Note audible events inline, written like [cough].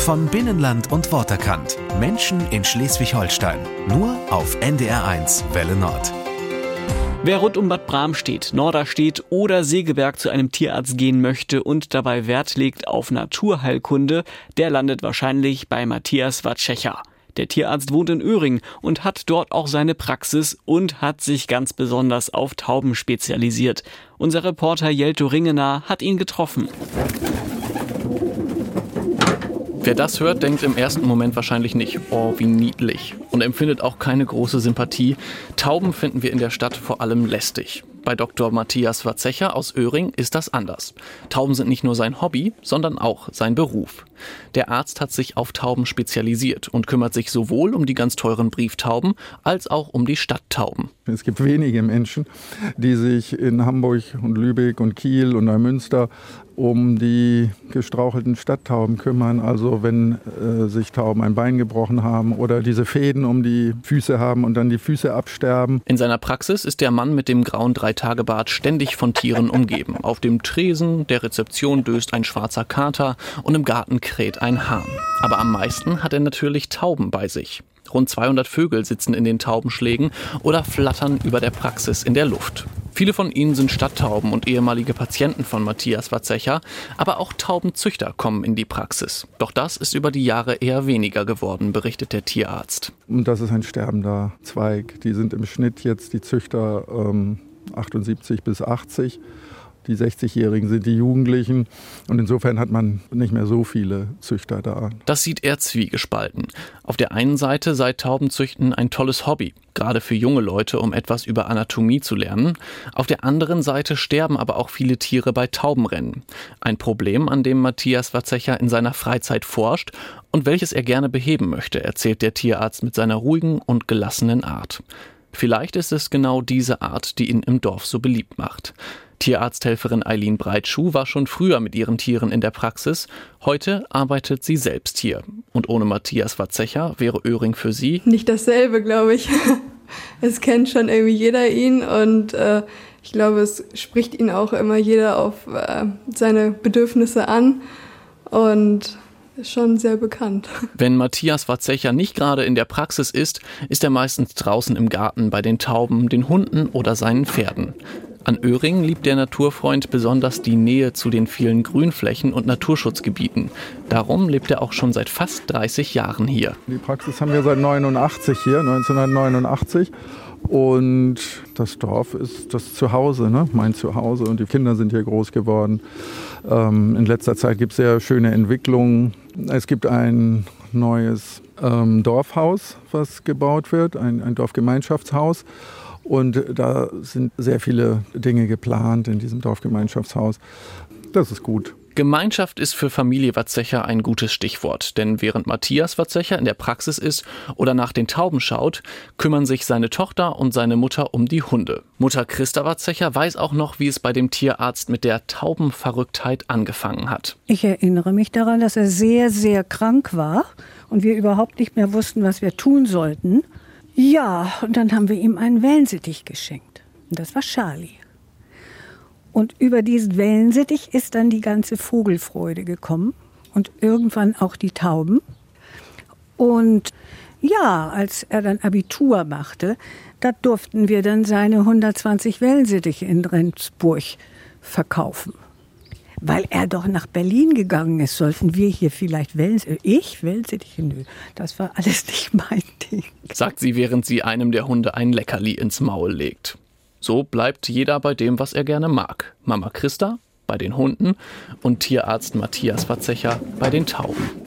Von Binnenland und Worterkant. Menschen in Schleswig-Holstein. Nur auf NDR1 Welle Nord. Wer rund um Bad Bramstedt, Norderstedt oder Segeberg zu einem Tierarzt gehen möchte und dabei Wert legt auf Naturheilkunde, der landet wahrscheinlich bei Matthias Watschecher. Der Tierarzt wohnt in Öhring und hat dort auch seine Praxis und hat sich ganz besonders auf Tauben spezialisiert. Unser Reporter Jelto Ringener hat ihn getroffen. Wer das hört, denkt im ersten Moment wahrscheinlich nicht, oh, wie niedlich. Und empfindet auch keine große Sympathie. Tauben finden wir in der Stadt vor allem lästig. Bei Dr. Matthias Verzecher aus Öhring ist das anders. Tauben sind nicht nur sein Hobby, sondern auch sein Beruf. Der Arzt hat sich auf Tauben spezialisiert und kümmert sich sowohl um die ganz teuren Brieftauben als auch um die Stadttauben. Es gibt wenige Menschen, die sich in Hamburg und Lübeck und Kiel und Neumünster um die gestrauchelten Stadttauben kümmern. Also wenn äh, sich Tauben ein Bein gebrochen haben oder diese Fäden um die Füße haben und dann die Füße absterben. In seiner Praxis ist der Mann mit dem grauen Dreitagebart ständig von Tieren umgeben. Auf dem Tresen der Rezeption döst ein schwarzer Kater und im Garten kräht ein Hahn. Aber am meisten hat er natürlich Tauben bei sich. Rund 200 Vögel sitzen in den Taubenschlägen oder flattern über der Praxis in der Luft. Viele von ihnen sind Stadttauben und ehemalige Patienten von Matthias Watzecher, aber auch Taubenzüchter kommen in die Praxis. Doch das ist über die Jahre eher weniger geworden, berichtet der Tierarzt. Und das ist ein sterbender Zweig. Die sind im Schnitt jetzt die Züchter ähm, 78 bis 80 die 60-Jährigen sind die Jugendlichen. Und insofern hat man nicht mehr so viele Züchter da. Das sieht er zwiegespalten. Auf der einen Seite sei Taubenzüchten ein tolles Hobby, gerade für junge Leute, um etwas über Anatomie zu lernen. Auf der anderen Seite sterben aber auch viele Tiere bei Taubenrennen. Ein Problem, an dem Matthias Watzecher in seiner Freizeit forscht und welches er gerne beheben möchte, erzählt der Tierarzt mit seiner ruhigen und gelassenen Art. Vielleicht ist es genau diese Art, die ihn im Dorf so beliebt macht. Tierarzthelferin Eileen Breitschuh war schon früher mit ihren Tieren in der Praxis. Heute arbeitet sie selbst hier. Und ohne Matthias Watzecher wäre Öhring für sie nicht dasselbe, glaube ich. [laughs] Es kennt schon irgendwie jeder ihn und äh, ich glaube, es spricht ihn auch immer jeder auf äh, seine Bedürfnisse an und schon sehr bekannt. Wenn Matthias Watzecher nicht gerade in der Praxis ist, ist er meistens draußen im Garten bei den Tauben, den Hunden oder seinen Pferden. An Öhring liebt der Naturfreund besonders die Nähe zu den vielen Grünflächen und Naturschutzgebieten. Darum lebt er auch schon seit fast 30 Jahren hier. Die Praxis haben wir seit 89 hier, 1989. Und das Dorf ist das Zuhause, ne? mein Zuhause. Und die Kinder sind hier groß geworden. Ähm, in letzter Zeit gibt es sehr schöne Entwicklungen. Es gibt ein neues ähm, Dorfhaus, was gebaut wird, ein, ein Dorfgemeinschaftshaus. Und da sind sehr viele Dinge geplant in diesem Dorfgemeinschaftshaus. Das ist gut. Gemeinschaft ist für Familie Watzecher ein gutes Stichwort, denn während Matthias Watzecher in der Praxis ist oder nach den Tauben schaut, kümmern sich seine Tochter und seine Mutter um die Hunde. Mutter Christa Watzecher weiß auch noch, wie es bei dem Tierarzt mit der Taubenverrücktheit angefangen hat. Ich erinnere mich daran, dass er sehr, sehr krank war und wir überhaupt nicht mehr wussten, was wir tun sollten. Ja, und dann haben wir ihm einen Wellensittich geschenkt. Und das war Charlie. Und über diesen Wellensittich ist dann die ganze Vogelfreude gekommen und irgendwann auch die Tauben. Und ja, als er dann Abitur machte, da durften wir dann seine 120 Wellensittiche in Rendsburg verkaufen weil er doch nach Berlin gegangen ist, sollten wir hier vielleicht Wellen, ich Wellensittiche, nö, das war alles nicht mein Ding. Sagt sie, während sie einem der Hunde ein Leckerli ins Maul legt. So bleibt jeder bei dem, was er gerne mag. Mama Christa bei den Hunden und Tierarzt Matthias Verzecher bei den Tauben.